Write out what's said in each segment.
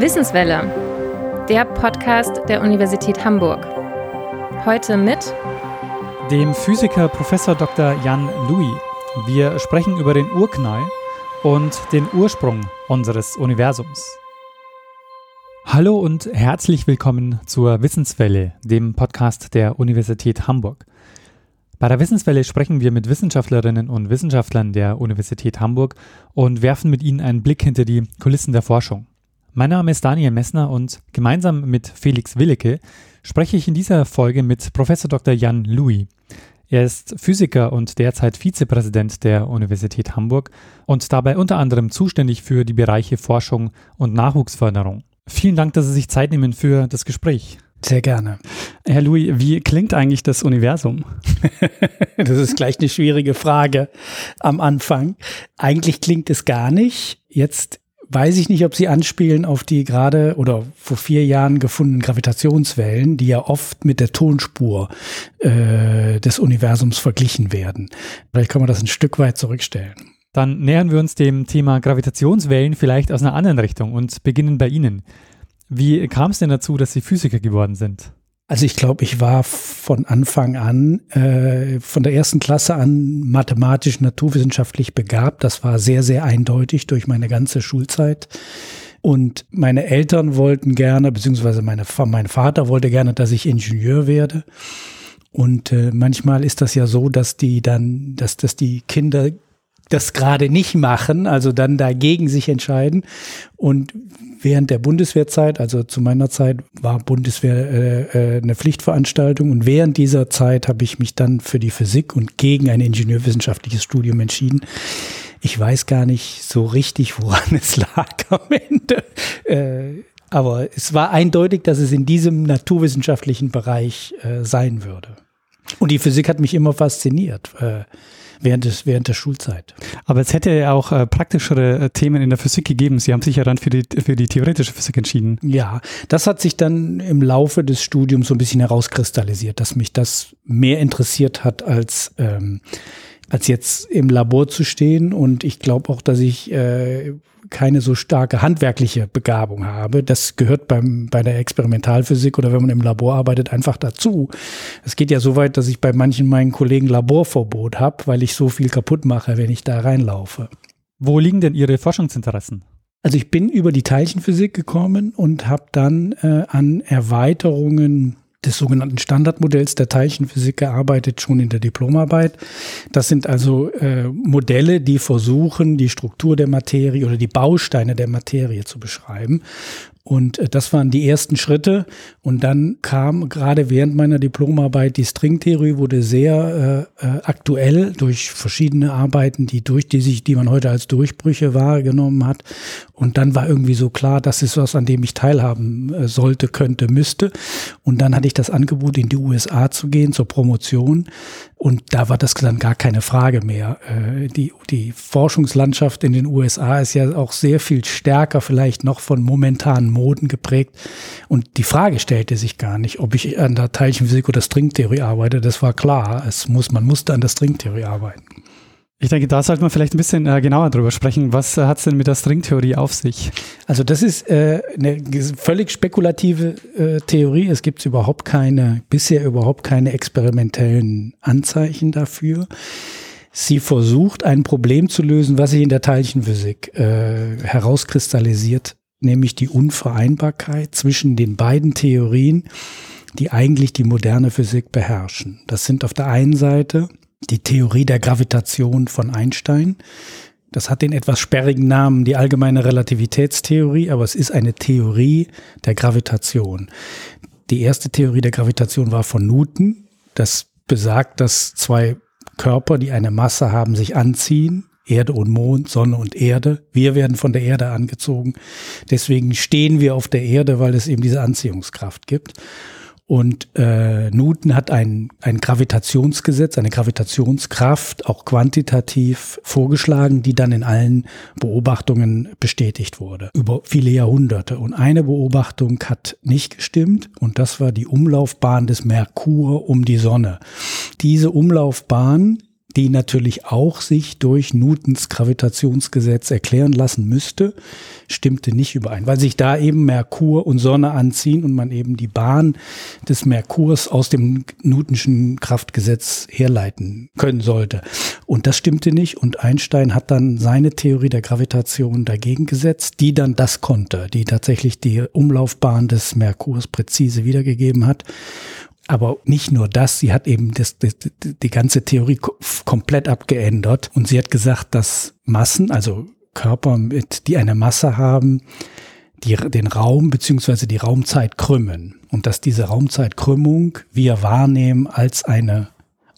Wissenswelle, der Podcast der Universität Hamburg. Heute mit dem Physiker Professor Dr. Jan Louis. Wir sprechen über den Urknall und den Ursprung unseres Universums. Hallo und herzlich willkommen zur Wissenswelle, dem Podcast der Universität Hamburg. Bei der Wissenswelle sprechen wir mit Wissenschaftlerinnen und Wissenschaftlern der Universität Hamburg und werfen mit ihnen einen Blick hinter die Kulissen der Forschung. Mein Name ist Daniel Messner und gemeinsam mit Felix Willecke spreche ich in dieser Folge mit Professor Dr. Jan Louis. Er ist Physiker und derzeit Vizepräsident der Universität Hamburg und dabei unter anderem zuständig für die Bereiche Forschung und Nachwuchsförderung. Vielen Dank, dass Sie sich Zeit nehmen für das Gespräch. Sehr gerne. Herr Louis, wie klingt eigentlich das Universum? das ist gleich eine schwierige Frage am Anfang. Eigentlich klingt es gar nicht. Jetzt weiß ich nicht, ob Sie anspielen auf die gerade oder vor vier Jahren gefundenen Gravitationswellen, die ja oft mit der Tonspur äh, des Universums verglichen werden. Vielleicht kann man das ein Stück weit zurückstellen. Dann nähern wir uns dem Thema Gravitationswellen vielleicht aus einer anderen Richtung und beginnen bei Ihnen. Wie kam es denn dazu, dass Sie Physiker geworden sind? Also ich glaube, ich war von Anfang an, äh, von der ersten Klasse an mathematisch, naturwissenschaftlich begabt. Das war sehr, sehr eindeutig durch meine ganze Schulzeit. Und meine Eltern wollten gerne, beziehungsweise meine, mein Vater wollte gerne, dass ich Ingenieur werde. Und äh, manchmal ist das ja so, dass die dann, dass, dass die Kinder das gerade nicht machen, also dann dagegen sich entscheiden. Und während der Bundeswehrzeit, also zu meiner Zeit war Bundeswehr äh, äh, eine Pflichtveranstaltung und während dieser Zeit habe ich mich dann für die Physik und gegen ein ingenieurwissenschaftliches Studium entschieden. Ich weiß gar nicht so richtig, woran es lag am Ende. Äh, aber es war eindeutig, dass es in diesem naturwissenschaftlichen Bereich äh, sein würde. Und die Physik hat mich immer fasziniert. Äh, während, des, während der Schulzeit. Aber es hätte ja auch äh, praktischere äh, Themen in der Physik gegeben. Sie haben sich ja dann für die, für die theoretische Physik entschieden. Ja, das hat sich dann im Laufe des Studiums so ein bisschen herauskristallisiert, dass mich das mehr interessiert hat als ähm, als jetzt im Labor zu stehen. Und ich glaube auch, dass ich äh, keine so starke handwerkliche Begabung habe. Das gehört beim, bei der Experimentalphysik oder wenn man im Labor arbeitet einfach dazu. Es geht ja so weit, dass ich bei manchen meinen Kollegen Laborverbot habe, weil ich so viel kaputt mache, wenn ich da reinlaufe. Wo liegen denn Ihre Forschungsinteressen? Also ich bin über die Teilchenphysik gekommen und habe dann äh, an Erweiterungen des sogenannten Standardmodells der Teilchenphysik gearbeitet, schon in der Diplomarbeit. Das sind also äh, Modelle, die versuchen, die Struktur der Materie oder die Bausteine der Materie zu beschreiben. Und äh, das waren die ersten Schritte. Und dann kam gerade während meiner Diplomarbeit die Stringtheorie wurde sehr äh, äh, aktuell durch verschiedene Arbeiten, die durch die sich, die man heute als Durchbrüche wahrgenommen hat. Und dann war irgendwie so klar, das ist was, an dem ich teilhaben äh, sollte, könnte, müsste. Und dann hatte ich das Angebot, in die USA zu gehen zur Promotion. Und da war das dann gar keine Frage mehr. Äh, die, die Forschungslandschaft in den USA ist ja auch sehr viel stärker vielleicht noch von momentanen Moden geprägt. Und die Frage stellte sich gar nicht, ob ich an der Teilchenphysik oder Stringtheorie arbeite. Das war klar. Es muss, man musste an der Stringtheorie arbeiten. Ich denke, da sollte man vielleicht ein bisschen äh, genauer drüber sprechen. Was äh, hat es denn mit der Stringtheorie auf sich? Also das ist äh, eine völlig spekulative äh, Theorie. Es gibt überhaupt keine, bisher überhaupt keine experimentellen Anzeichen dafür. Sie versucht, ein Problem zu lösen, was sich in der Teilchenphysik äh, herauskristallisiert, nämlich die Unvereinbarkeit zwischen den beiden Theorien, die eigentlich die moderne Physik beherrschen. Das sind auf der einen Seite die Theorie der Gravitation von Einstein. Das hat den etwas sperrigen Namen die allgemeine Relativitätstheorie, aber es ist eine Theorie der Gravitation. Die erste Theorie der Gravitation war von Newton. Das besagt, dass zwei Körper, die eine Masse haben, sich anziehen. Erde und Mond, Sonne und Erde. Wir werden von der Erde angezogen. Deswegen stehen wir auf der Erde, weil es eben diese Anziehungskraft gibt. Und äh, Newton hat ein, ein Gravitationsgesetz, eine Gravitationskraft, auch quantitativ vorgeschlagen, die dann in allen Beobachtungen bestätigt wurde, über viele Jahrhunderte. Und eine Beobachtung hat nicht gestimmt, und das war die Umlaufbahn des Merkur um die Sonne. Diese Umlaufbahn die natürlich auch sich durch Newtons Gravitationsgesetz erklären lassen müsste, stimmte nicht überein, weil sich da eben Merkur und Sonne anziehen und man eben die Bahn des Merkurs aus dem Newtonschen Kraftgesetz herleiten können sollte. Und das stimmte nicht und Einstein hat dann seine Theorie der Gravitation dagegen gesetzt, die dann das konnte, die tatsächlich die Umlaufbahn des Merkurs präzise wiedergegeben hat. Aber nicht nur das, sie hat eben das, das, die ganze Theorie komplett abgeändert und sie hat gesagt, dass Massen, also Körper, mit, die eine Masse haben, die, den Raum beziehungsweise die Raumzeit krümmen und dass diese Raumzeitkrümmung wir wahrnehmen als eine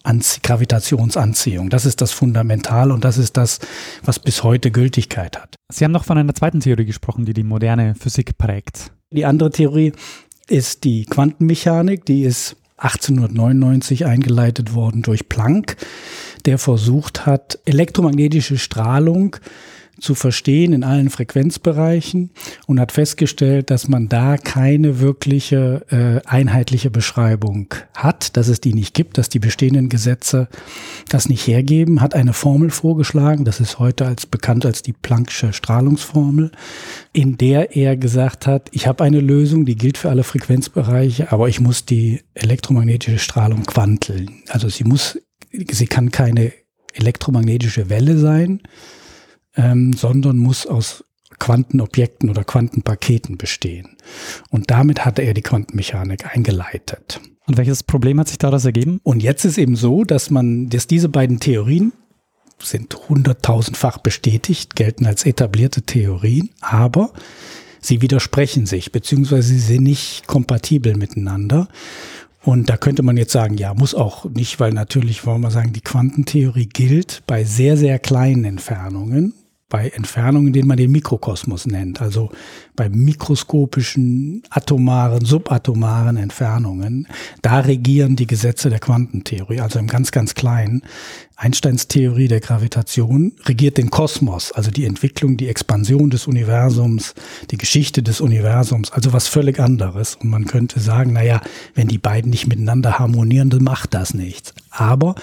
Anzie Gravitationsanziehung. Das ist das Fundamental und das ist das, was bis heute Gültigkeit hat. Sie haben noch von einer zweiten Theorie gesprochen, die die moderne Physik prägt. Die andere Theorie ist die Quantenmechanik, die ist 1899 eingeleitet worden durch Planck, der versucht hat, elektromagnetische Strahlung zu verstehen in allen Frequenzbereichen und hat festgestellt, dass man da keine wirkliche äh, einheitliche Beschreibung hat, dass es die nicht gibt, dass die bestehenden Gesetze das nicht hergeben, hat eine Formel vorgeschlagen, das ist heute als bekannt als die Planck'sche Strahlungsformel, in der er gesagt hat, ich habe eine Lösung, die gilt für alle Frequenzbereiche, aber ich muss die elektromagnetische Strahlung quanteln. Also sie muss, sie kann keine elektromagnetische Welle sein, ähm, sondern muss aus Quantenobjekten oder Quantenpaketen bestehen. Und damit hatte er die Quantenmechanik eingeleitet. Und welches Problem hat sich daraus ergeben? Und jetzt ist eben so, dass man, dass diese beiden Theorien sind hunderttausendfach bestätigt, gelten als etablierte Theorien, aber sie widersprechen sich, beziehungsweise sie sind nicht kompatibel miteinander. Und da könnte man jetzt sagen, ja, muss auch nicht, weil natürlich, wollen wir sagen, die Quantentheorie gilt bei sehr, sehr kleinen Entfernungen bei Entfernungen, denen man den Mikrokosmos nennt, also bei mikroskopischen, atomaren, subatomaren Entfernungen, da regieren die Gesetze der Quantentheorie, also im ganz, ganz kleinen. Einsteins Theorie der Gravitation regiert den Kosmos, also die Entwicklung, die Expansion des Universums, die Geschichte des Universums, also was völlig anderes. Und man könnte sagen, naja, wenn die beiden nicht miteinander harmonieren, dann macht das nichts. Aber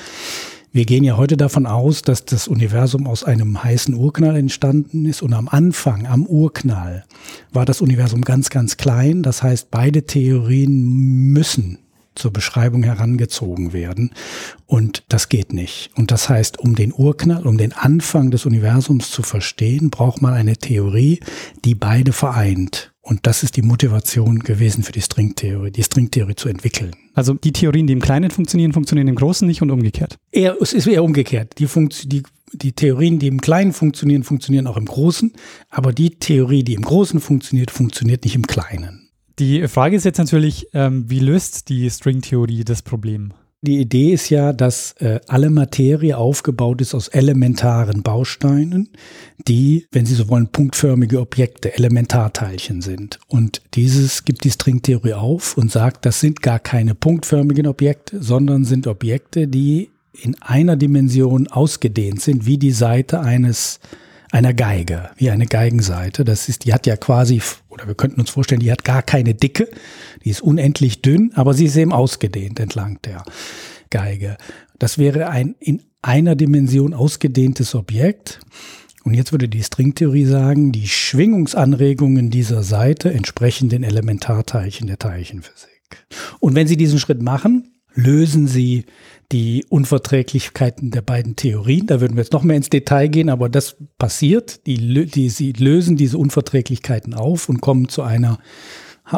wir gehen ja heute davon aus, dass das Universum aus einem heißen Urknall entstanden ist und am Anfang, am Urknall, war das Universum ganz, ganz klein. Das heißt, beide Theorien müssen zur Beschreibung herangezogen werden. Und das geht nicht. Und das heißt, um den Urknall, um den Anfang des Universums zu verstehen, braucht man eine Theorie, die beide vereint. Und das ist die Motivation gewesen für die Stringtheorie, die Stringtheorie zu entwickeln. Also die Theorien, die im Kleinen funktionieren, funktionieren im Großen nicht und umgekehrt. Eher, es ist eher umgekehrt. Die, die, die Theorien, die im Kleinen funktionieren, funktionieren auch im Großen. Aber die Theorie, die im Großen funktioniert, funktioniert nicht im Kleinen. Die Frage ist jetzt natürlich, ähm, wie löst die Stringtheorie das Problem? Die Idee ist ja, dass äh, alle Materie aufgebaut ist aus elementaren Bausteinen, die, wenn Sie so wollen, punktförmige Objekte, Elementarteilchen sind. Und dieses gibt die Stringtheorie auf und sagt, das sind gar keine punktförmigen Objekte, sondern sind Objekte, die in einer Dimension ausgedehnt sind, wie die Seite eines einer Geige, wie eine Geigenseite. Das ist, die hat ja quasi, oder wir könnten uns vorstellen, die hat gar keine Dicke, die ist unendlich dünn, aber sie ist eben ausgedehnt entlang der Geige. Das wäre ein in einer Dimension ausgedehntes Objekt. Und jetzt würde die Stringtheorie sagen, die Schwingungsanregungen dieser Seite entsprechen den Elementarteilchen der Teilchenphysik. Und wenn Sie diesen Schritt machen, lösen Sie die Unverträglichkeiten der beiden Theorien. Da würden wir jetzt noch mehr ins Detail gehen, aber das passiert. Die, die, sie lösen diese Unverträglichkeiten auf und kommen zu einer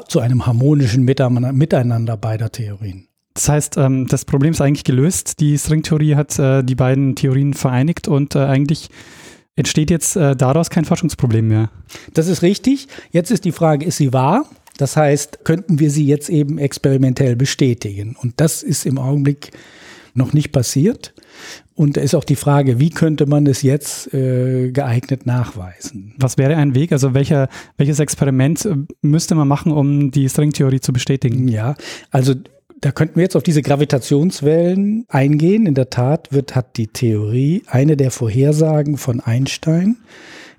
zu einem harmonischen Miteinander beider Theorien. Das heißt, ähm, das Problem ist eigentlich gelöst. Die Stringtheorie hat äh, die beiden Theorien vereinigt und äh, eigentlich entsteht jetzt äh, daraus kein Forschungsproblem mehr. Das ist richtig. Jetzt ist die Frage, ist sie wahr? Das heißt, könnten wir sie jetzt eben experimentell bestätigen? Und das ist im Augenblick noch nicht passiert. Und da ist auch die Frage, wie könnte man es jetzt äh, geeignet nachweisen? Was wäre ein Weg? Also welcher, welches Experiment äh, müsste man machen, um die Stringtheorie zu bestätigen? Ja, also da könnten wir jetzt auf diese Gravitationswellen eingehen. In der Tat wird, hat die Theorie eine der Vorhersagen von Einstein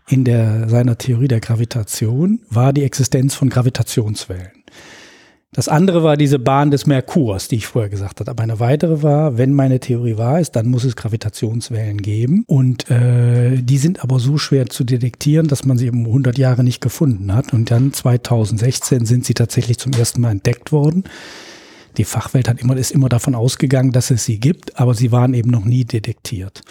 in der, seiner Theorie der Gravitation war die Existenz von Gravitationswellen. Das andere war diese Bahn des Merkurs, die ich vorher gesagt habe. Aber eine weitere war, wenn meine Theorie wahr ist, dann muss es Gravitationswellen geben. Und äh, die sind aber so schwer zu detektieren, dass man sie um 100 Jahre nicht gefunden hat. Und dann 2016 sind sie tatsächlich zum ersten Mal entdeckt worden. Die Fachwelt hat immer, ist immer davon ausgegangen, dass es sie gibt, aber sie waren eben noch nie detektiert.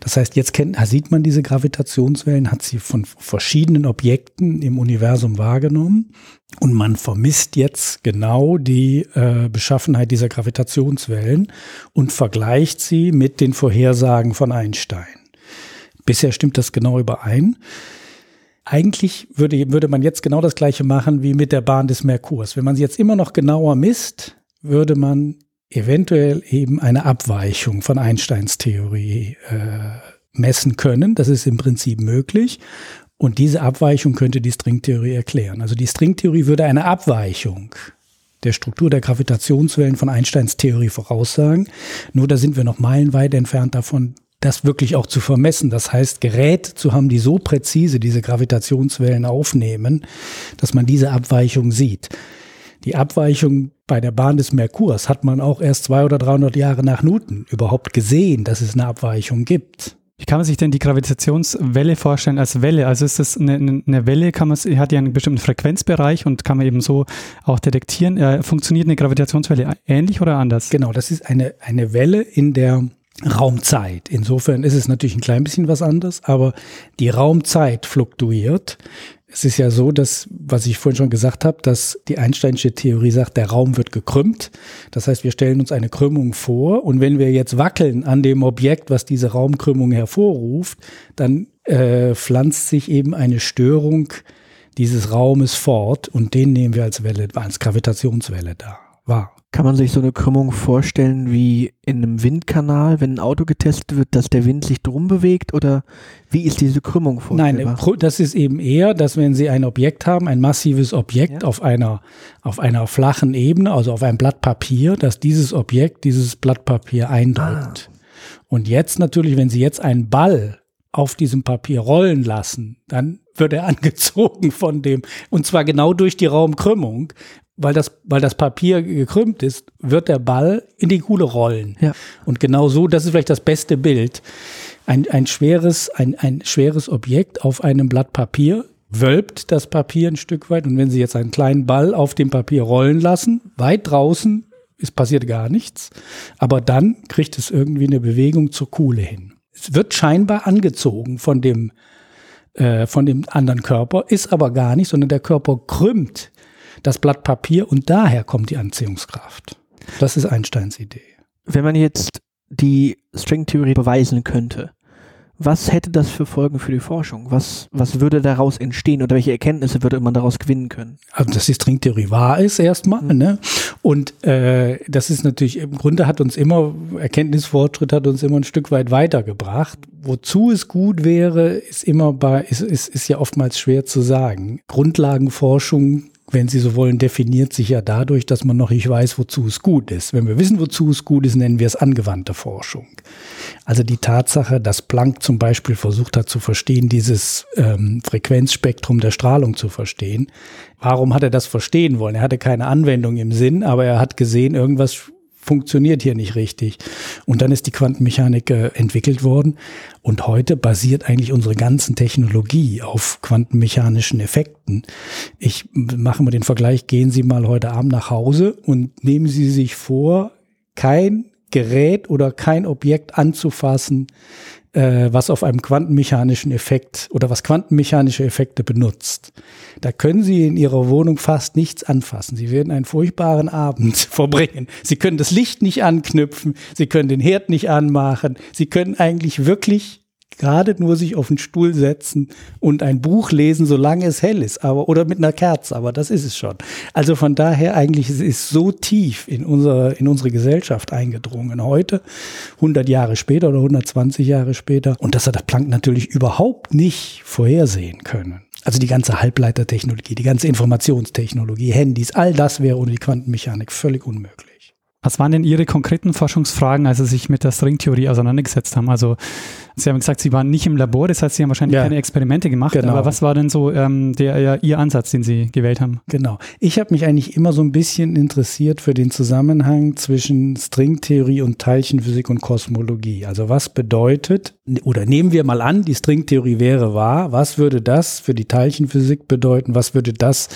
Das heißt, jetzt kennt, sieht man diese Gravitationswellen, hat sie von verschiedenen Objekten im Universum wahrgenommen und man vermisst jetzt genau die äh, Beschaffenheit dieser Gravitationswellen und vergleicht sie mit den Vorhersagen von Einstein. Bisher stimmt das genau überein. Eigentlich würde, würde man jetzt genau das gleiche machen wie mit der Bahn des Merkurs. Wenn man sie jetzt immer noch genauer misst, würde man eventuell eben eine Abweichung von Einsteins Theorie äh, messen können. Das ist im Prinzip möglich. Und diese Abweichung könnte die Stringtheorie erklären. Also die Stringtheorie würde eine Abweichung der Struktur der Gravitationswellen von Einsteins Theorie voraussagen. Nur da sind wir noch meilenweit entfernt davon, das wirklich auch zu vermessen. Das heißt, Geräte zu haben, die so präzise diese Gravitationswellen aufnehmen, dass man diese Abweichung sieht. Die Abweichung bei der Bahn des Merkurs hat man auch erst zwei oder 300 Jahre nach Newton überhaupt gesehen, dass es eine Abweichung gibt. Wie kann man sich denn die Gravitationswelle vorstellen als Welle? Also ist das eine, eine Welle, kann man, hat ja einen bestimmten Frequenzbereich und kann man eben so auch detektieren. Äh, funktioniert eine Gravitationswelle ähnlich oder anders? Genau, das ist eine, eine Welle in der Raumzeit. Insofern ist es natürlich ein klein bisschen was anderes, aber die Raumzeit fluktuiert. Es ist ja so, dass, was ich vorhin schon gesagt habe, dass die Einsteinsche Theorie sagt, der Raum wird gekrümmt. Das heißt, wir stellen uns eine Krümmung vor und wenn wir jetzt wackeln an dem Objekt, was diese Raumkrümmung hervorruft, dann äh, pflanzt sich eben eine Störung dieses Raumes fort und den nehmen wir als Welle, als Gravitationswelle da wahr. Kann man sich so eine Krümmung vorstellen wie in einem Windkanal, wenn ein Auto getestet wird, dass der Wind sich drum bewegt oder wie ist diese Krümmung vorstellbar? Nein, das ist eben eher, dass wenn Sie ein Objekt haben, ein massives Objekt ja. auf einer, auf einer flachen Ebene, also auf einem Blatt Papier, dass dieses Objekt dieses Blatt Papier eindrückt. Ah. Und jetzt natürlich, wenn Sie jetzt einen Ball auf diesem Papier rollen lassen, dann wird er angezogen von dem, und zwar genau durch die Raumkrümmung, weil das, weil das Papier gekrümmt ist, wird der Ball in die Kuhle rollen. Ja. Und genau so, das ist vielleicht das beste Bild. Ein, ein schweres, ein, ein schweres Objekt auf einem Blatt Papier wölbt das Papier ein Stück weit. Und wenn Sie jetzt einen kleinen Ball auf dem Papier rollen lassen, weit draußen, es passiert gar nichts. Aber dann kriegt es irgendwie eine Bewegung zur Kuhle hin. Es wird scheinbar angezogen von dem, äh, von dem anderen Körper, ist aber gar nicht, sondern der Körper krümmt das Blatt Papier und daher kommt die Anziehungskraft. Das ist Einsteins Idee. Wenn man jetzt die Stringtheorie beweisen könnte, was hätte das für Folgen für die Forschung? Was, was würde daraus entstehen oder welche Erkenntnisse würde man daraus gewinnen können? Also, dass die Stringtheorie wahr ist erstmal. Mhm. Ne? Und äh, das ist natürlich, im Grunde hat uns immer, Erkenntnisfortschritt hat uns immer ein Stück weit weitergebracht. Wozu es gut wäre, ist immer bei, ist, ist, ist ja oftmals schwer zu sagen. Grundlagenforschung wenn Sie so wollen, definiert sich ja dadurch, dass man noch nicht weiß, wozu es gut ist. Wenn wir wissen, wozu es gut ist, nennen wir es angewandte Forschung. Also die Tatsache, dass Planck zum Beispiel versucht hat zu verstehen, dieses ähm, Frequenzspektrum der Strahlung zu verstehen. Warum hat er das verstehen wollen? Er hatte keine Anwendung im Sinn, aber er hat gesehen, irgendwas funktioniert hier nicht richtig. Und dann ist die Quantenmechanik äh, entwickelt worden. Und heute basiert eigentlich unsere ganzen Technologie auf quantenmechanischen Effekten. Ich mache mal den Vergleich, gehen Sie mal heute Abend nach Hause und nehmen Sie sich vor, kein Gerät oder kein Objekt anzufassen, äh, was auf einem quantenmechanischen Effekt oder was quantenmechanische Effekte benutzt. Da können Sie in Ihrer Wohnung fast nichts anfassen. Sie werden einen furchtbaren Abend verbringen. Sie können das Licht nicht anknüpfen, Sie können den Herd nicht anmachen, Sie können eigentlich wirklich gerade nur sich auf den Stuhl setzen und ein Buch lesen, solange es hell ist, aber oder mit einer Kerze, aber das ist es schon. Also von daher eigentlich es ist so tief in unsere in unsere Gesellschaft eingedrungen heute, 100 Jahre später oder 120 Jahre später und das hat der Planck natürlich überhaupt nicht vorhersehen können. Also die ganze Halbleitertechnologie, die ganze Informationstechnologie, Handys, all das wäre ohne die Quantenmechanik völlig unmöglich. Was waren denn Ihre konkreten Forschungsfragen, als Sie sich mit der Stringtheorie auseinandergesetzt haben? Also Sie haben gesagt, Sie waren nicht im Labor, das heißt, Sie haben wahrscheinlich Ja. keine Experimente gemacht. Genau. Aber was war denn so ähm, der, Ihr Ansatz, den Sie gewählt haben? Genau. Ich habe mich eigentlich immer so ein bisschen interessiert für den Zusammenhang zwischen Stringtheorie und Teilchenphysik und Kosmologie. Also was bedeutet, oder nehmen wir mal an, die Stringtheorie wäre wahr, was würde das für die Teilchenphysik bedeuten, was würde das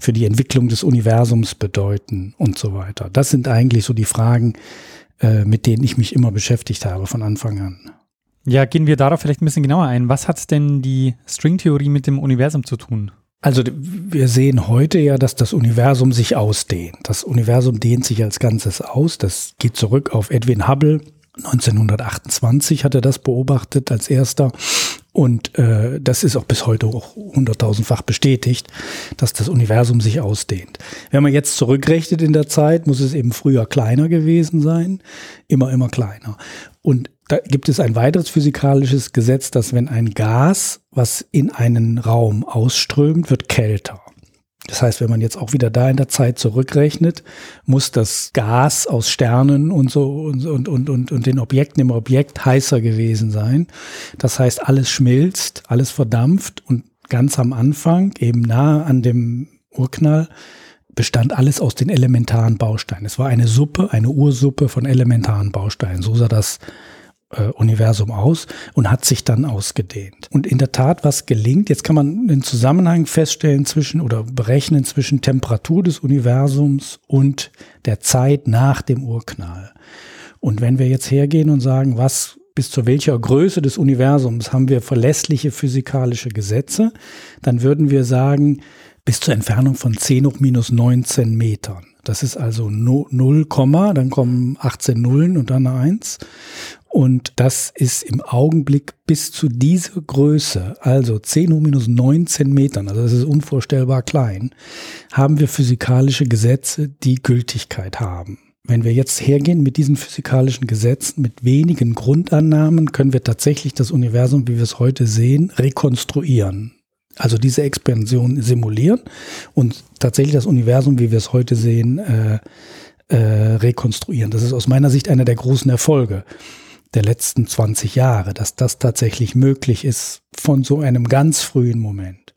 für die Entwicklung des Universums bedeuten und so weiter. Das sind eigentlich so die Fragen, äh, mit denen ich mich immer beschäftigt habe von Anfang an. Ja, gehen wir darauf vielleicht ein bisschen genauer ein. Was hat denn die Stringtheorie mit dem Universum zu tun? Also wir sehen heute ja, dass das Universum sich ausdehnt. Das Universum dehnt sich als Ganzes aus. Das geht zurück auf Edwin Hubble. 1928 hat er das beobachtet als erster. Und äh, das ist auch bis heute auch hunderttausendfach bestätigt, dass das Universum sich ausdehnt. Wenn man jetzt zurückrechnet in der Zeit, muss es eben früher kleiner gewesen sein, immer, immer kleiner. Und da gibt es ein weiteres physikalisches Gesetz, dass wenn ein Gas, was in einen Raum ausströmt, wird kälter. Das heißt, wenn man jetzt auch wieder da in der Zeit zurückrechnet, muss das Gas aus Sternen und so und, und, und, und, und den Objekten im Objekt heißer gewesen sein. Das heißt, alles schmilzt, alles verdampft und ganz am Anfang, eben nahe an dem Urknall, bestand alles aus den elementaren Bausteinen. Es war eine Suppe, eine Ursuppe von elementaren Bausteinen. So sah das äh, Universum aus und hat sich dann ausgedehnt. Und in der Tat, was gelingt, jetzt kann man den Zusammenhang feststellen zwischen oder berechnen zwischen Temperatur des Universums und der Zeit nach dem Urknall. Und wenn wir jetzt hergehen und sagen, was bis zu welcher Größe des Universums haben wir verlässliche physikalische Gesetze, dann würden wir sagen, bis zur Entfernung von 10 hoch minus 19 Metern. Das ist also 0, dann kommen 18 Nullen und dann eine 1. Und das ist im Augenblick bis zu dieser Größe, also 10 hoch minus 19 Metern, also das ist unvorstellbar klein, haben wir physikalische Gesetze, die Gültigkeit haben. Wenn wir jetzt hergehen mit diesen physikalischen Gesetzen, mit wenigen Grundannahmen, können wir tatsächlich das Universum, wie wir es heute sehen, rekonstruieren. Also diese Expansion simulieren und tatsächlich das Universum, wie wir es heute sehen, äh, äh, rekonstruieren. Das ist aus meiner Sicht einer der großen Erfolge der letzten 20 Jahre, dass das tatsächlich möglich ist von so einem ganz frühen Moment.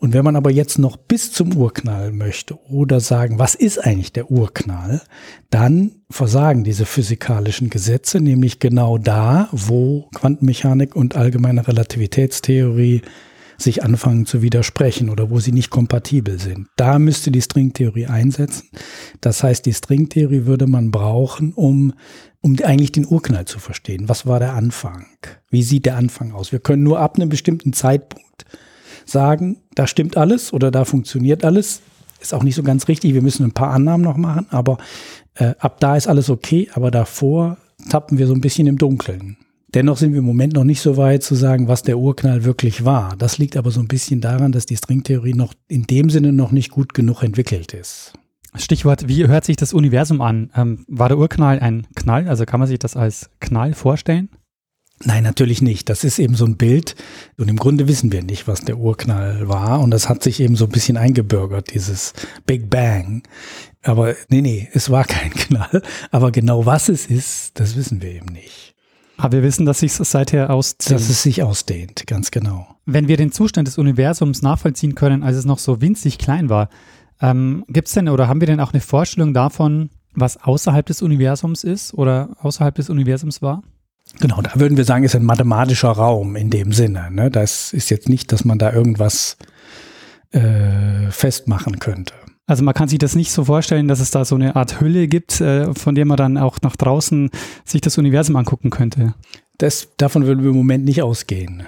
Und wenn man aber jetzt noch bis zum Urknall möchte oder sagen, was ist eigentlich der Urknall, dann versagen diese physikalischen Gesetze, nämlich genau da, wo Quantenmechanik und allgemeine Relativitätstheorie sich anfangen zu widersprechen oder wo sie nicht kompatibel sind. Da müsste die Stringtheorie einsetzen. Das heißt, die Stringtheorie würde man brauchen, um, um eigentlich den Urknall zu verstehen. Was war der Anfang? Wie sieht der Anfang aus? Wir können nur ab einem bestimmten Zeitpunkt sagen, da stimmt alles oder da funktioniert alles. Ist auch nicht so ganz richtig. Wir müssen ein paar Annahmen noch machen, aber äh, ab da ist alles okay. Aber davor tappen wir so ein bisschen im Dunkeln. Dennoch sind wir im Moment noch nicht so weit zu sagen, was der Urknall wirklich war. Das liegt aber so ein bisschen daran, dass die Stringtheorie noch in dem Sinne noch nicht gut genug entwickelt ist. Stichwort, wie hört sich das Universum an? Ähm, war der Urknall ein Knall? Also kann man sich das als Knall vorstellen? Nein, natürlich nicht. Das ist eben so ein Bild. Und im Grunde wissen wir nicht, was der Urknall war. Und das hat sich eben so ein bisschen eingebürgert, dieses Big Bang. Aber nee, nee, es war kein Knall. Aber genau was es ist, das wissen wir eben nicht. Aber wir wissen, dass sich seither ausdehnt. Dass es sich ausdehnt, ganz genau. Wenn wir den Zustand des Universums nachvollziehen können, als es noch so winzig klein war, ähm, gibt es denn oder haben wir denn auch eine Vorstellung davon, was außerhalb des Universums ist oder außerhalb des Universums war? Genau, da würden wir sagen, ist ein mathematischer Raum in dem Sinne. Ne? Das ist jetzt nicht, dass man da irgendwas äh, festmachen könnte. Also man kann sich das nicht so vorstellen, dass es da so eine Art Hülle gibt, äh, von der man dann auch nach draußen sich das Universum angucken könnte. Das, davon würden wir im Moment nicht ausgehen.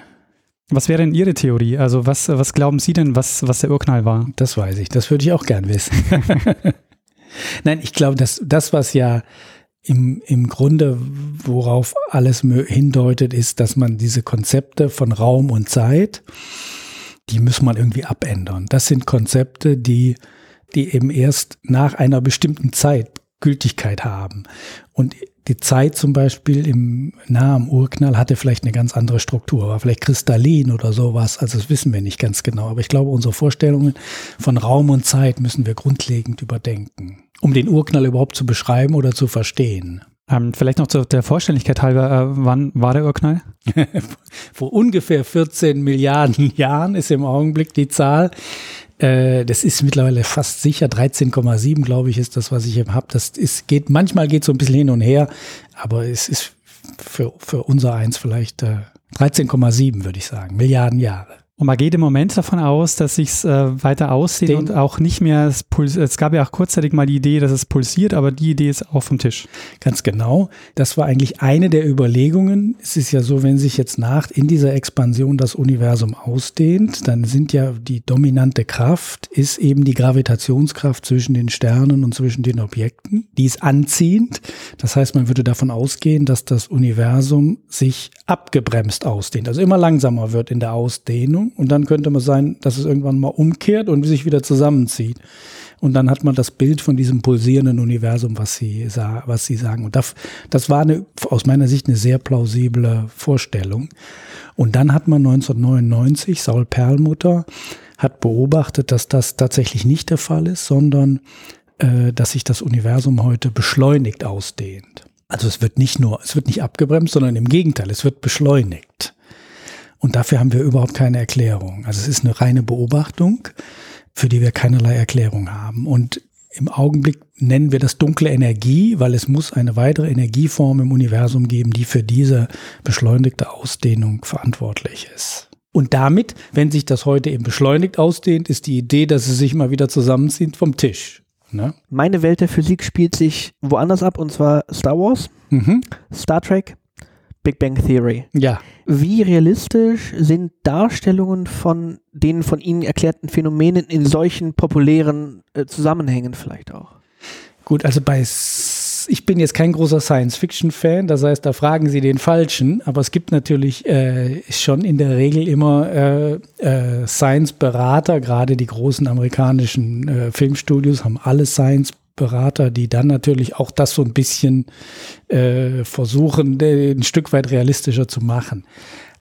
Was wäre denn Ihre Theorie? Also was, was glauben Sie denn, was, was der Urknall war? Das weiß ich. Das würde ich auch gern wissen. Nein, ich glaube, dass das, was ja im, im Grunde, worauf alles hindeutet, ist, dass man diese Konzepte von Raum und Zeit, die muss man irgendwie abändern. Das sind Konzepte, die, die eben erst nach einer bestimmten Zeit Gültigkeit haben. Und die Zeit zum Beispiel im nahen Urknall hatte vielleicht eine ganz andere Struktur, war vielleicht kristallin oder sowas. Also das wissen wir nicht ganz genau. Aber ich glaube, unsere Vorstellungen von Raum und Zeit müssen wir grundlegend überdenken, um den Urknall überhaupt zu beschreiben oder zu verstehen. Ähm, vielleicht noch zu der Vollständigkeit halber, äh, wann war der Urknall? Vor ungefähr 14 Milliarden Jahren ist im Augenblick die Zahl. Äh, das ist mittlerweile fast sicher 13,7, glaube ich, ist das, was ich eben habe. Das ist, geht, manchmal geht so ein bisschen hin und her, aber es ist für, für unser eins vielleicht äh, 13,7, würde ich sagen, Milliarden Jahre. Und man geht im Moment davon aus, dass sich äh, weiter aussieht Den- und auch nicht mehr, es, es gab ja auch kurzzeitig mal die Idee, dass es pulsiert, aber die Idee ist auch vom Tisch. Ganz genau. Das war eigentlich eine der Überlegungen. Es ist ja so, wenn sich jetzt nach in dieser Expansion das Universum ausdehnt, dann sind ja die dominante Kraft ist eben die Gravitationskraft zwischen den Sternen und zwischen den Objekten. Die ist anziehend. Das heißt, man würde davon ausgehen, dass das Universum sich abgebremst ausdehnt, also immer langsamer wird in der Ausdehnung. Und dann könnte man sein, dass es irgendwann mal umkehrt und sich wieder zusammenzieht. Und dann hat man das Bild von diesem pulsierenden Universum, was Sie, sa was Sie sagen. Und das, das war eine, aus meiner Sicht eine sehr plausible Vorstellung. Und dann hat man 1999, Saul Perlmutter hat beobachtet, dass das tatsächlich nicht der Fall ist, sondern äh, dass sich das Universum heute beschleunigt ausdehnt. Also es wird nicht nur, es wird nicht abgebremst, sondern im Gegenteil, es wird beschleunigt. Und dafür haben wir überhaupt keine Erklärung. Also es ist eine reine Beobachtung, für die wir keinerlei Erklärung haben. Und im Augenblick nennen wir das dunkle Energie, weil es muss eine weitere Energieform im Universum geben, die für diese beschleunigte Ausdehnung verantwortlich ist. Und damit, wenn sich das heute eben beschleunigt ausdehnt, ist die Idee, dass es sich mal wieder zusammenzieht vom Tisch. Ne? Meine Welt der Physik spielt sich woanders ab und zwar Star Wars, Mhm. Star Trek, Big Bang Theory. Ja, Wie realistisch sind Darstellungen von den von Ihnen erklärten Phänomenen in solchen populären äh, Zusammenhängen vielleicht auch? Gut, also bei, S- ich bin jetzt kein großer Science-Fiction-Fan, das heißt, da fragen Sie den Falschen, aber es gibt natürlich äh, schon in der Regel immer äh, äh, Science-Berater, gerade die großen amerikanischen äh, Filmstudios haben alle Science-Berater, die dann natürlich auch das so ein bisschen äh, versuchen, ein Stück weit realistischer zu machen.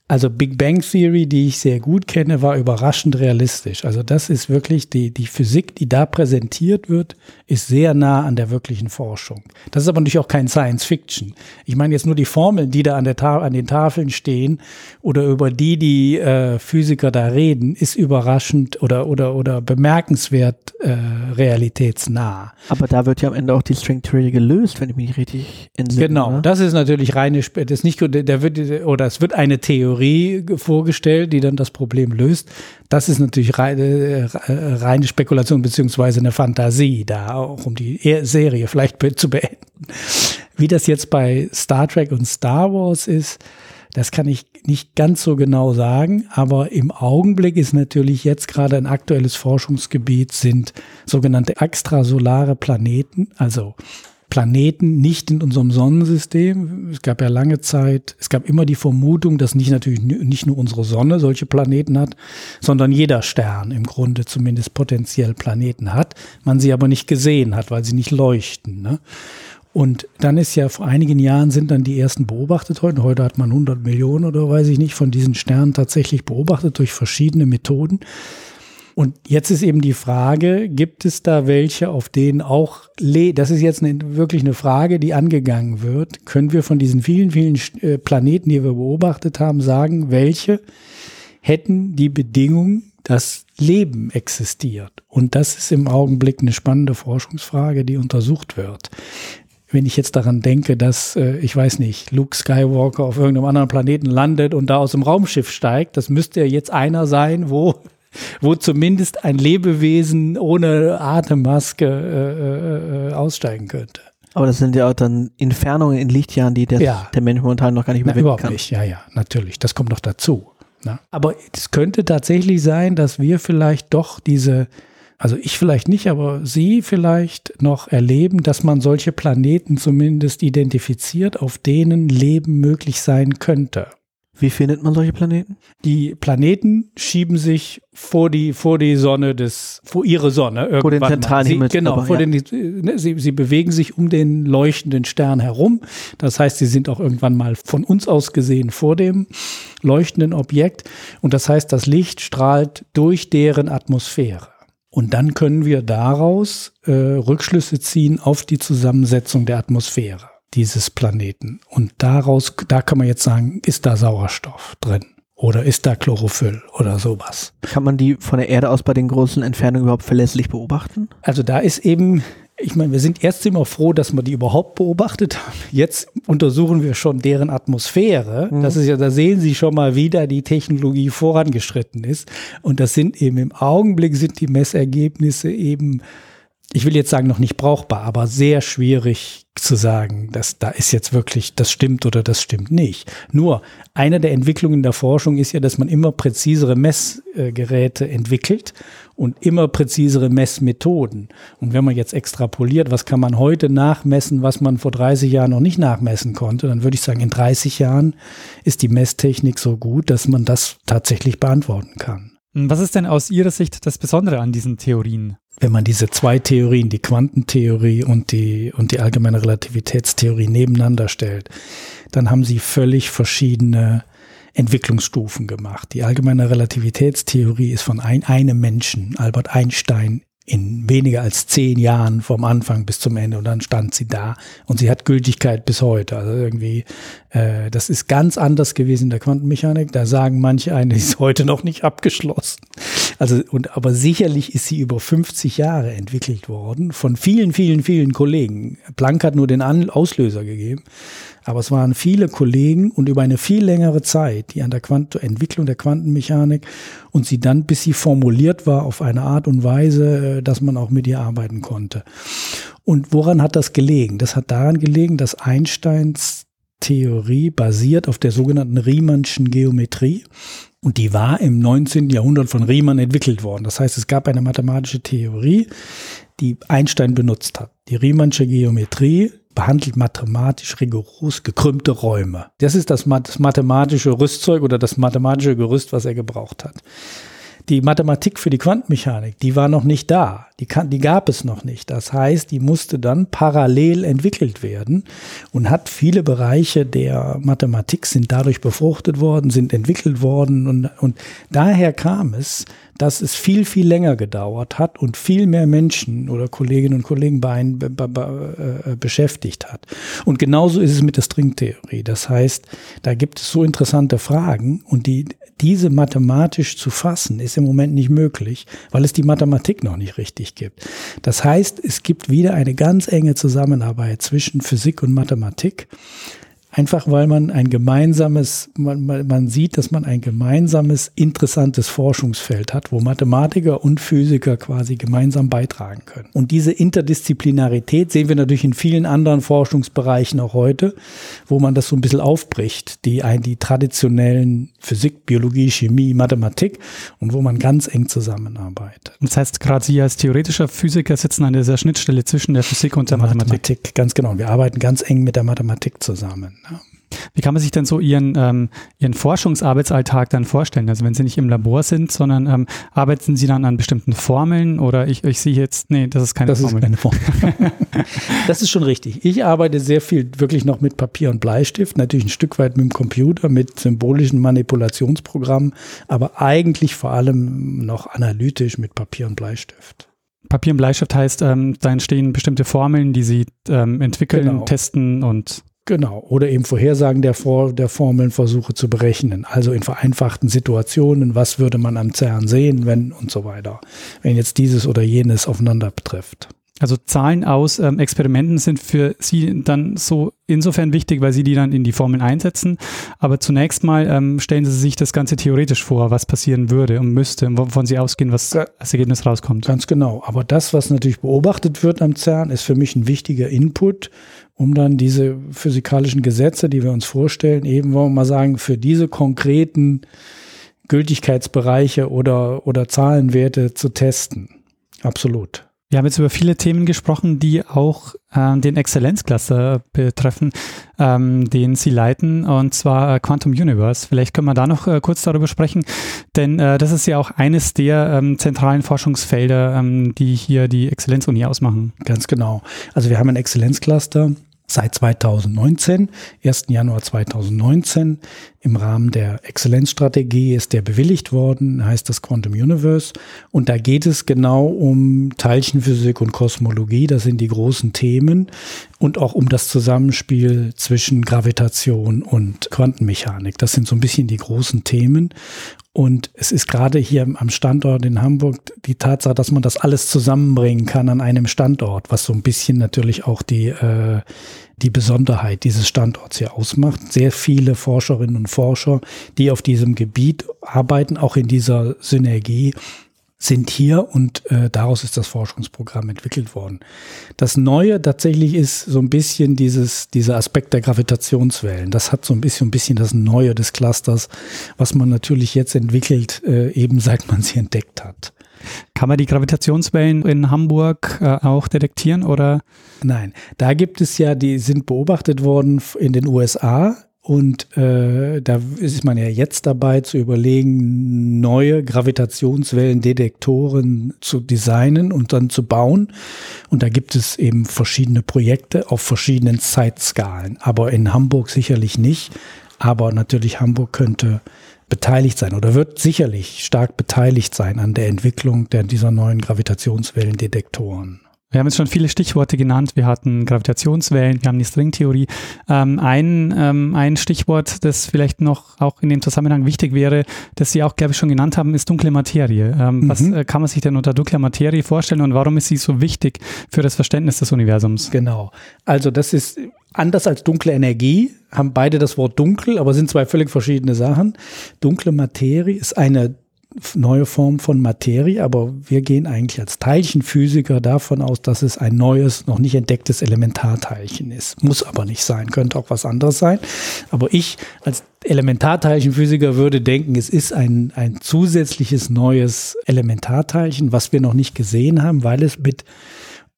Also Big Bang Theory, die ich sehr gut kenne, war überraschend realistisch. Also das ist wirklich die, die Physik, die da präsentiert wird, ist sehr nah an der wirklichen Forschung. Das ist aber natürlich auch kein Science Fiction. Ich meine jetzt nur die Formeln, die da an, der Ta an den Tafeln stehen oder über die die äh, Physiker da reden, ist überraschend oder, oder, oder bemerkenswert äh, realitätsnah. Aber da wird ja am Ende auch die String Theory gelöst, wenn ich mich richtig entsinne. Genau, ne? das ist natürlich reine, Sp- das ist nicht, gut, der wird, oder es wird eine Theorie ge- vorgestellt, die dann das Problem löst. Das ist natürlich reine, äh, reine Spekulation beziehungsweise eine Fantasie da, auch um die E- Serie vielleicht zu beenden. Wie das jetzt bei Star Trek und Star Wars ist, das kann ich nicht ganz so genau sagen, aber im Augenblick ist natürlich jetzt gerade ein aktuelles Forschungsgebiet sind sogenannte extrasolare Planeten, also Planeten nicht in unserem Sonnensystem. Es gab ja lange Zeit, es gab immer die Vermutung, dass nicht natürlich nicht nur unsere Sonne solche Planeten hat, sondern jeder Stern im Grunde zumindest potenziell Planeten hat, man sie aber nicht gesehen hat, weil sie nicht leuchten. Ne? Und dann ist ja vor einigen Jahren sind dann die ersten beobachtet worden. Heute hat man 100 Millionen oder weiß ich nicht von diesen Sternen tatsächlich beobachtet durch verschiedene Methoden. Und jetzt ist eben die Frage, gibt es da welche, auf denen auch, le das ist jetzt eine, wirklich eine Frage, die angegangen wird, können wir von diesen vielen, vielen äh, Planeten, die wir beobachtet haben, sagen, welche hätten die Bedingung, dass Leben existiert? Und das ist im Augenblick eine spannende Forschungsfrage, die untersucht wird. Wenn ich jetzt daran denke, dass, äh, ich weiß nicht, Luke Skywalker auf irgendeinem anderen Planeten landet und da aus dem Raumschiff steigt, das müsste ja jetzt einer sein, wo wo zumindest ein Lebewesen ohne Atemmaske äh, äh, aussteigen könnte. Aber das sind ja auch dann Entfernungen in Lichtjahren, die der, Ja. der Mensch momentan noch gar nicht Na, überwinden überhaupt kann. nicht, ja, ja, natürlich. Das kommt noch dazu. Ne? Aber es könnte tatsächlich sein, dass wir vielleicht doch diese, also ich vielleicht nicht, aber Sie vielleicht noch erleben, dass man solche Planeten zumindest identifiziert, auf denen Leben möglich sein könnte. Wie findet man solche Planeten? Die Planeten schieben sich vor die, vor die Sonne des, vor ihre Sonne irgendwann. Vor den zentralen sie, Himmelskörper, Genau, vor ja. den, ne, sie, sie bewegen sich um den leuchtenden Stern herum. Das heißt, sie sind auch irgendwann mal von uns aus gesehen vor dem leuchtenden Objekt. Und das heißt, das Licht strahlt durch deren Atmosphäre. Und dann können wir daraus äh, Rückschlüsse ziehen auf die Zusammensetzung der Atmosphäre. Dieses Planeten. Und daraus, da kann man jetzt sagen, ist da Sauerstoff drin? Oder ist da Chlorophyll oder sowas? Kann man die von der Erde aus bei den großen Entfernungen überhaupt verlässlich beobachten? Also da ist eben, ich meine, wir sind erst immer froh, dass wir die überhaupt beobachtet haben. Jetzt untersuchen wir schon deren Atmosphäre. Mhm. Das ist ja, da sehen Sie schon mal, wie da die Technologie vorangeschritten ist. Und das sind eben im Augenblick sind die Messergebnisse eben ich will jetzt sagen, noch nicht brauchbar, aber sehr schwierig zu sagen, dass da ist jetzt wirklich, das stimmt oder das stimmt nicht. Nur eine der Entwicklungen der Forschung ist ja, dass man immer präzisere Messgeräte entwickelt und immer präzisere Messmethoden. Und wenn man jetzt extrapoliert, was kann man heute nachmessen, was man vor 30 Jahren noch nicht nachmessen konnte, dann würde ich sagen, in 30 Jahren ist die Messtechnik so gut, dass man das tatsächlich beantworten kann. Was ist denn aus Ihrer Sicht das Besondere an diesen Theorien? Wenn man diese zwei Theorien, die Quantentheorie und die, und die allgemeine Relativitätstheorie nebeneinander stellt, dann haben sie völlig verschiedene Entwicklungsstufen gemacht. Die allgemeine Relativitätstheorie ist von ein, einem Menschen, Albert Einstein, in weniger als zehn Jahren vom Anfang bis zum Ende und dann stand sie da und sie hat Gültigkeit bis heute. Also irgendwie, äh, das ist ganz anders gewesen in der Quantenmechanik. Da sagen manche eine, ist heute noch nicht abgeschlossen. Also und aber sicherlich ist sie über 50 Jahre entwickelt worden von vielen, vielen, vielen Kollegen. Planck hat nur den Auslöser gegeben. Aber es waren viele Kollegen und über eine viel längere Zeit, die an der Quant Entwicklung der Quantenmechanik und sie dann, bis sie formuliert war, auf eine Art und Weise, äh, dass man auch mit ihr arbeiten konnte. Und woran hat das gelegen? Das hat daran gelegen, dass Einsteins Theorie basiert auf der sogenannten Riemannschen Geometrie. Und die war im 19. Jahrhundert von Riemann entwickelt worden. Das heißt, es gab eine mathematische Theorie, die Einstein benutzt hat. Die Riemannsche Geometrie behandelt mathematisch rigoros gekrümmte Räume. Das ist das, mathematische Rüstzeug oder das mathematische Gerüst, was er gebraucht hat. Die Mathematik für die Quantenmechanik, die war noch nicht da. Die, kann, die gab es noch nicht. Das heißt, die musste dann parallel entwickelt werden und hat viele Bereiche der Mathematik sind dadurch befruchtet worden, sind entwickelt worden und, und daher kam es, dass es viel, viel länger gedauert hat und viel mehr Menschen oder Kolleginnen und Kollegen bei be, be, be, äh, beschäftigt hat. Und genauso ist es mit der Stringtheorie. Das heißt, da gibt es so interessante Fragen und die, diese mathematisch zu fassen, ist im Moment nicht möglich, weil es die Mathematik noch nicht richtig gibt. Das heißt, es gibt wieder eine ganz enge Zusammenarbeit zwischen Physik und Mathematik. Einfach weil man ein gemeinsames, man, man sieht, dass man ein gemeinsames, interessantes Forschungsfeld hat, wo Mathematiker und Physiker quasi gemeinsam beitragen können. Und diese Interdisziplinarität sehen wir natürlich in vielen anderen Forschungsbereichen auch heute, wo man das so ein bisschen aufbricht, die, die traditionellen Physik, Biologie, Chemie, Mathematik und wo man ganz eng zusammenarbeitet. Das heißt, gerade Sie als theoretischer Physiker sitzen an dieser Schnittstelle zwischen der Physik und der Mathematik. Mathematik. Ganz genau. Wir arbeiten ganz eng mit der Mathematik zusammen. Ja. Wie kann man sich denn so Ihren, ähm, Ihren Forschungsarbeitsalltag dann vorstellen? Also wenn Sie nicht im Labor sind, sondern ähm, arbeiten Sie dann an bestimmten Formeln oder ich, ich sehe jetzt, nee, das ist keine das Formel. Ist keine Formel. das ist schon richtig. Ich arbeite sehr viel wirklich noch mit Papier und Bleistift, natürlich ein Stück weit mit dem Computer, mit symbolischen Manipulationsprogrammen, aber eigentlich vor allem noch analytisch mit Papier und Bleistift. Papier und Bleistift heißt, ähm, da entstehen bestimmte Formeln, die Sie ähm, entwickeln, genau. testen und Genau. Oder eben Vorhersagen der, For der Formeln versuche zu berechnen. Also in vereinfachten Situationen, was würde man am CERN sehen, wenn und so weiter. Wenn jetzt dieses oder jenes aufeinander betrifft. Also Zahlen aus ähm, Experimenten sind für Sie dann so insofern wichtig, weil Sie die dann in die Formeln einsetzen. Aber zunächst mal ähm, stellen Sie sich das Ganze theoretisch vor, was passieren würde und müsste, wovon Sie ausgehen, was als Ergebnis rauskommt. Ganz genau. Aber das, was natürlich beobachtet wird am CERN, ist für mich ein wichtiger Input, um dann diese physikalischen Gesetze, die wir uns vorstellen, eben, wollen wir mal sagen, für diese konkreten Gültigkeitsbereiche oder, oder Zahlenwerte zu testen. Absolut. Wir haben jetzt über viele Themen gesprochen, die auch äh, den Exzellenzcluster betreffen, ähm, den Sie leiten, und zwar äh, Quantum Universe. Vielleicht können wir da noch äh, kurz darüber sprechen, denn äh, das ist ja auch eines der ähm, zentralen Forschungsfelder, ähm, die hier die Exzellenzuni ausmachen. Ganz genau. Also wir haben ein Exzellenzcluster, seit 2019, 1. Januar 2019. Im Rahmen der Exzellenzstrategie ist der bewilligt worden, heißt das Quantum Universe. Und da geht es genau um Teilchenphysik und Kosmologie. Das sind die großen Themen. Und auch um das Zusammenspiel zwischen Gravitation und Quantenmechanik. Das sind so ein bisschen die großen Themen. Und es ist gerade hier am Standort in Hamburg die Tatsache, dass man das alles zusammenbringen kann an einem Standort, was so ein bisschen natürlich auch die, äh, die Besonderheit dieses Standorts hier ausmacht. Sehr viele Forscherinnen und Forscher, die auf diesem Gebiet arbeiten, auch in dieser Synergie, sind hier und äh, daraus ist das Forschungsprogramm entwickelt worden. Das Neue tatsächlich ist so ein bisschen dieses, dieser Aspekt der Gravitationswellen. Das hat so ein bisschen, ein bisschen das Neue des Clusters, was man natürlich jetzt entwickelt, äh, eben seit man sie entdeckt hat. Kann man die Gravitationswellen in Hamburg äh, auch detektieren oder? Nein, da gibt es ja, die sind beobachtet worden in den USA und äh, da ist man ja jetzt dabei zu überlegen, neue Gravitationswellendetektoren zu designen und dann zu bauen. Und da gibt es eben verschiedene Projekte auf verschiedenen Zeitskalen. Aber in Hamburg sicherlich nicht. Aber natürlich Hamburg könnte beteiligt sein oder wird sicherlich stark beteiligt sein an der Entwicklung der, dieser neuen Gravitationswellendetektoren. Wir haben jetzt schon viele Stichworte genannt. Wir hatten Gravitationswellen, wir haben die Stringtheorie. Ähm, ein, ähm, ein Stichwort, das vielleicht noch auch in dem Zusammenhang wichtig wäre, das Sie auch, glaube ich, schon genannt haben, ist dunkle Materie. Ähm, mhm. Was äh, kann man sich denn unter dunkler Materie vorstellen und warum ist sie so wichtig für das Verständnis des Universums? Genau. Also das ist anders als dunkle Energie, haben beide das Wort dunkel, aber sind zwei völlig verschiedene Sachen. Dunkle Materie ist eine neue Form von Materie, aber wir gehen eigentlich als Teilchenphysiker davon aus, dass es ein neues, noch nicht entdecktes Elementarteilchen ist. Muss aber nicht sein, könnte auch was anderes sein. Aber ich als Elementarteilchenphysiker würde denken, es ist ein, ein zusätzliches neues Elementarteilchen, was wir noch nicht gesehen haben, weil es mit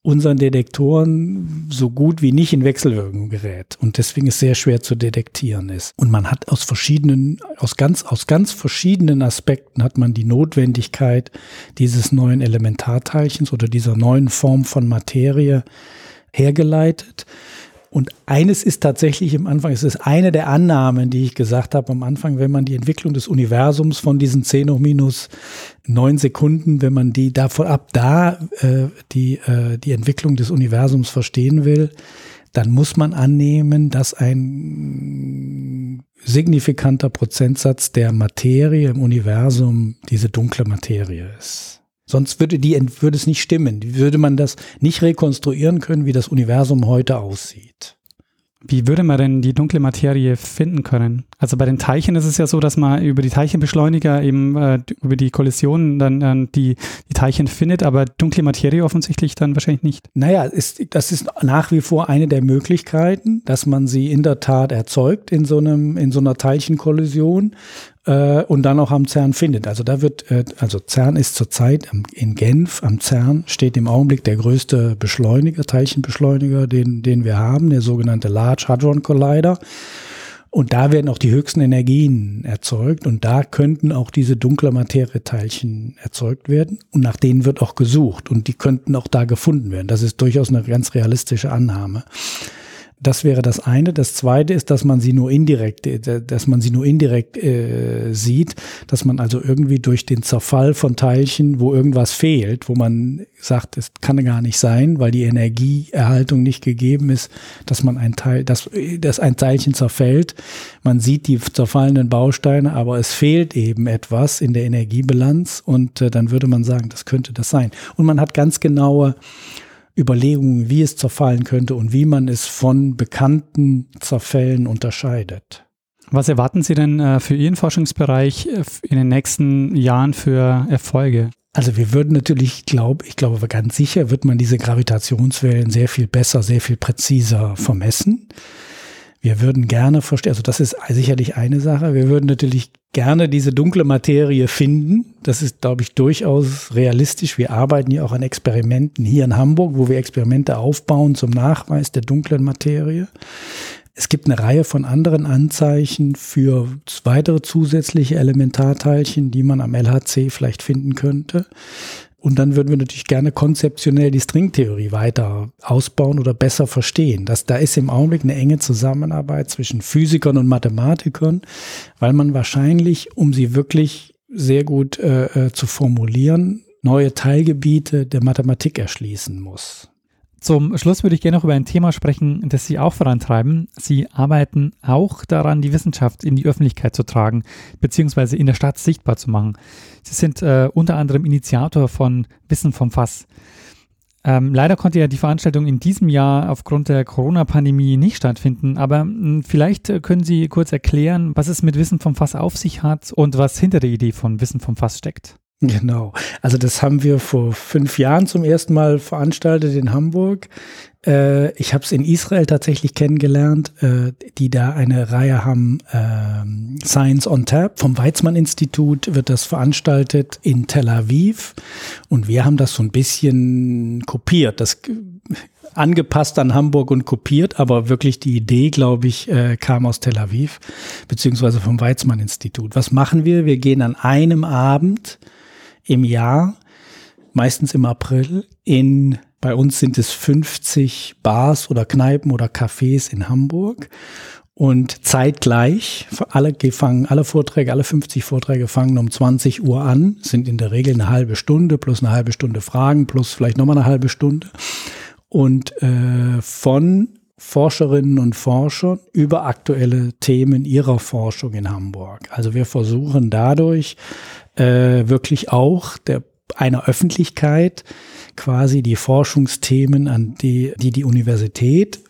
unseren Detektoren so gut wie nicht in Wechselwirkung gerät und deswegen es sehr schwer zu detektieren ist. Und man hat aus verschiedenen, aus ganz, aus ganz verschiedenen Aspekten hat man die Notwendigkeit dieses neuen Elementarteilchens oder dieser neuen Form von Materie hergeleitet. Und eines ist tatsächlich im Anfang, es ist eine der Annahmen, die ich gesagt habe am Anfang, wenn man die Entwicklung des Universums von diesen 10 hoch minus 9 Sekunden, wenn man die davon ab da äh, die, äh, die Entwicklung des Universums verstehen will, dann muss man annehmen, dass ein signifikanter Prozentsatz der Materie im Universum diese dunkle Materie ist. Sonst würde, die, würde es nicht stimmen. Würde man das nicht rekonstruieren können, wie das Universum heute aussieht. Wie würde man denn die dunkle Materie finden können? Also bei den Teilchen ist es ja so, dass man über die Teilchenbeschleuniger eben äh, über die Kollisionen dann äh, die, die Teilchen findet, aber dunkle Materie offensichtlich dann wahrscheinlich nicht. Naja, ist, das ist nach wie vor eine der Möglichkeiten, dass man sie in der Tat erzeugt in so einem, in so einer Teilchenkollision äh, und dann auch am CERN findet. Also da wird, äh, also CERN ist zurzeit in Genf, am CERN steht im Augenblick der größte Beschleuniger, Teilchenbeschleuniger, den, den wir haben, der sogenannte Large Hadron Collider. Und da werden auch die höchsten Energien erzeugt und da könnten auch diese dunkle Materieteilchen erzeugt werden und nach denen wird auch gesucht und die könnten auch da gefunden werden. Das ist durchaus eine ganz realistische Annahme. Das wäre das eine. Das zweite ist, dass man sie nur indirekt, äh, dass man sie nur indirekt äh, sieht, dass man also irgendwie durch den Zerfall von Teilchen, wo irgendwas fehlt, wo man sagt, es kann gar nicht sein, weil die Energieerhaltung nicht gegeben ist, dass man ein Teil, dass, dass ein Teilchen zerfällt. Man sieht die zerfallenen Bausteine, aber es fehlt eben etwas in der Energiebilanz und äh, dann würde man sagen, das könnte das sein. Und man hat ganz genaue Überlegungen, wie es zerfallen könnte und wie man es von bekannten Zerfällen unterscheidet. Was erwarten Sie denn äh, für Ihren Forschungsbereich äh, in den nächsten Jahren für Erfolge? Also wir würden natürlich, glaub, ich glaube ganz sicher, wird man diese Gravitationswellen sehr viel besser, sehr viel präziser vermessen. Wir würden gerne verstehen, also das ist sicherlich eine Sache. Wir würden natürlich gerne diese dunkle Materie finden. Das ist, glaube ich, durchaus realistisch. Wir arbeiten ja auch an Experimenten hier in Hamburg, wo wir Experimente aufbauen zum Nachweis der dunklen Materie. Es gibt eine Reihe von anderen Anzeichen für weitere zusätzliche Elementarteilchen, die man am LHC vielleicht finden könnte. Und dann würden wir natürlich gerne konzeptionell die Stringtheorie weiter ausbauen oder besser verstehen. Das, da ist im Augenblick eine enge Zusammenarbeit zwischen Physikern und Mathematikern, weil man wahrscheinlich, um sie wirklich sehr gut äh, äh zu formulieren, neue Teilgebiete der Mathematik erschließen muss. Zum Schluss würde ich gerne noch über ein Thema sprechen, das Sie auch vorantreiben. Sie arbeiten auch daran, die Wissenschaft in die Öffentlichkeit zu tragen, beziehungsweise in der Stadt sichtbar zu machen. Sie sind äh, unter anderem Initiator von Wissen vom Fass. Ähm, leider konnte ja die Veranstaltung in diesem Jahr aufgrund der Corona-Pandemie nicht stattfinden, aber mh, hm, vielleicht können Sie kurz erklären, was es mit Wissen vom Fass auf sich hat und was hinter der Idee von Wissen vom Fass steckt. Genau. Also das haben wir vor fünf Jahren zum ersten Mal veranstaltet in Hamburg. Äh, ich habe es in Israel tatsächlich kennengelernt, äh, die da eine Reihe haben, äh, Science on Tap. Vom Weizmann-Institut wird das veranstaltet in Tel Aviv. Und wir haben das so ein bisschen kopiert. Das angepasst an Hamburg und kopiert, aber wirklich die Idee, glaube ich, äh, kam aus Tel Aviv, beziehungsweise vom Weizmann-Institut. Was machen wir? Wir gehen an einem Abend im Jahr, meistens im April, in, bei uns sind es 50 Bars oder Kneipen oder Cafés in Hamburg. Und zeitgleich, alle fangen, alle Vorträge, alle 50 Vorträge fangen um 20 Uhr an, sind in der Regel eine halbe Stunde plus eine halbe Stunde Fragen plus vielleicht nochmal eine halbe Stunde. Und äh, von Forscherinnen und Forschern über aktuelle Themen ihrer Forschung in Hamburg. Also wir versuchen dadurch äh, wirklich auch der, einer Öffentlichkeit quasi die Forschungsthemen, an die die, die Universität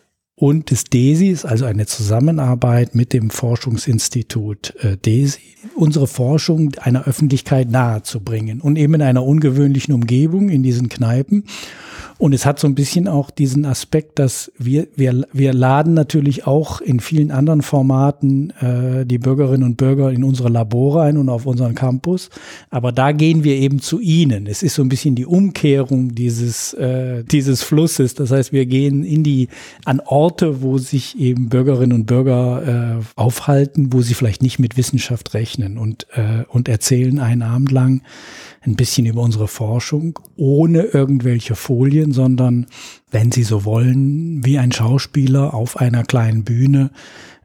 und des DESI, also eine Zusammenarbeit mit dem Forschungsinstitut äh, DESI, unsere Forschung einer Öffentlichkeit nahezubringen und eben in einer ungewöhnlichen Umgebung in diesen Kneipen und es hat so ein bisschen auch diesen Aspekt, dass wir, wir, wir laden natürlich auch in vielen anderen Formaten äh, die Bürgerinnen und Bürger in unsere Labore ein und auf unseren Campus. Aber da gehen wir eben zu ihnen. Es ist so ein bisschen die Umkehrung dieses, äh, dieses Flusses. Das heißt, wir gehen in die, an Orte, wo sich eben Bürgerinnen und Bürger äh, aufhalten, wo sie vielleicht nicht mit Wissenschaft rechnen und, äh, und erzählen einen Abend lang ein bisschen über unsere Forschung, ohne irgendwelche Folien, sondern, wenn Sie so wollen, wie ein Schauspieler auf einer kleinen Bühne,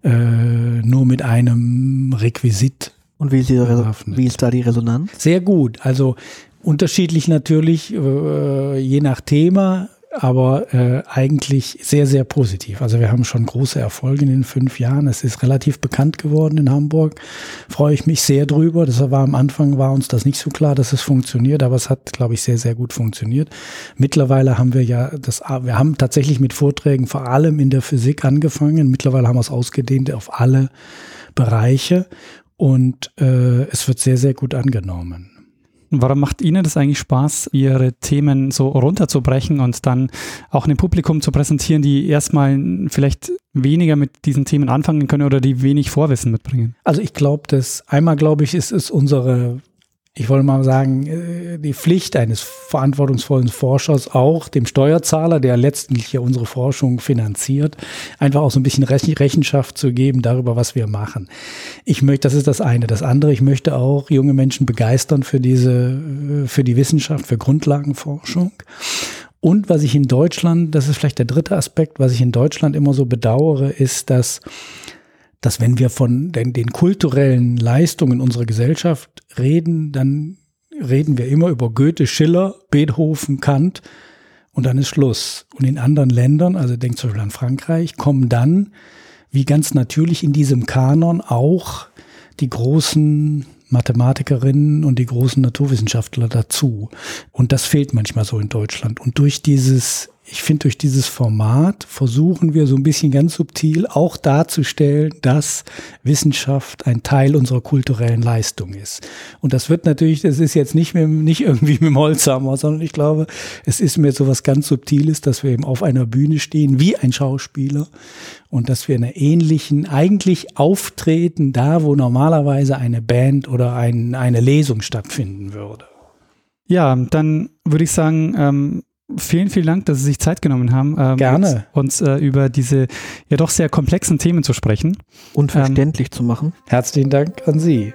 äh, nur mit einem Requisit. Und wie ist, die, wie ist da die Resonanz? Sehr gut. Also unterschiedlich natürlich, äh, je nach Thema aber äh, eigentlich sehr, sehr positiv. Also wir haben schon große Erfolge in den fünf Jahren. Es ist relativ bekannt geworden in Hamburg. Freue ich mich sehr drüber. Das war am Anfang war uns das nicht so klar, dass es funktioniert, aber es hat, glaube ich, sehr, sehr gut funktioniert. Mittlerweile haben wir ja das, wir haben tatsächlich mit Vorträgen vor allem in der Physik angefangen. Mittlerweile haben wir es ausgedehnt auf alle Bereiche und äh, es wird sehr, sehr gut angenommen. Warum macht Ihnen das eigentlich Spaß, Ihre Themen so runterzubrechen und dann auch einem Publikum zu präsentieren, die erstmal vielleicht weniger mit diesen Themen anfangen können oder die wenig Vorwissen mitbringen? Also ich glaube, dass einmal glaube ich, ist es unsere ich wollte mal sagen, äh, die Pflicht eines verantwortungsvollen Forschers auch dem Steuerzahler, der letztlich ja unsere Forschung finanziert, einfach auch so ein bisschen Rechenschaft zu geben darüber, was wir machen. Ich möchte, das ist das eine. Das andere, ich möchte auch junge Menschen begeistern für diese, äh, für die Wissenschaft, für Grundlagenforschung. Und was ich in Deutschland, das ist vielleicht der dritte Aspekt, was ich in Deutschland immer so bedauere, ist, dass dass wenn wir von den, den kulturellen Leistungen unserer Gesellschaft reden, dann reden wir immer über Goethe, Schiller, Beethoven, Kant und dann ist Schluss. Und in anderen Ländern, also denkt zum Beispiel an Frankreich, kommen dann, wie ganz natürlich in diesem Kanon, auch die großen Mathematikerinnen und die großen Naturwissenschaftler dazu. Und das fehlt manchmal so in Deutschland. Und durch dieses ich finde, durch dieses Format versuchen wir so ein bisschen ganz subtil auch darzustellen, dass Wissenschaft ein Teil unserer kulturellen Leistung ist. Und das wird natürlich, das ist jetzt nicht, mit, nicht irgendwie mit dem Holzhammer, sondern ich glaube, es ist mir so was ganz Subtiles, dass wir eben auf einer Bühne stehen wie ein Schauspieler und dass wir in einer ähnlichen, eigentlich auftreten da, wo normalerweise eine Band oder ein, eine Lesung stattfinden würde. Ja, dann würde ich sagen, ähm, Vielen, vielen Dank, dass Sie sich Zeit genommen haben, ähm, Gerne. uns äh, über diese ja doch sehr komplexen Themen zu sprechen. Und verständlich ähm, zu machen. Herzlichen Dank an Sie.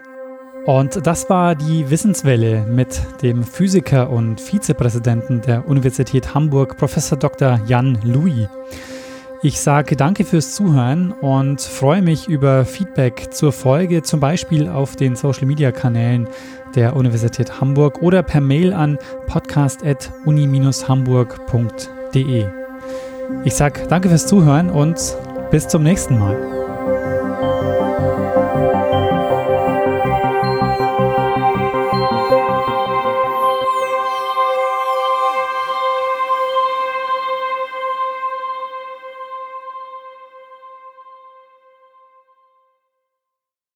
Und das war die Wissenswelle mit dem Physiker und Vizepräsidenten der Universität Hamburg, Professor Dr. Jan Louis. Ich sage danke fürs Zuhören und freue mich über Feedback zur Folge, zum Beispiel auf den Social Media Kanälen der Universität Hamburg oder per Mail an podcast.uni-hamburg.de. Ich sage danke fürs Zuhören und bis zum nächsten Mal.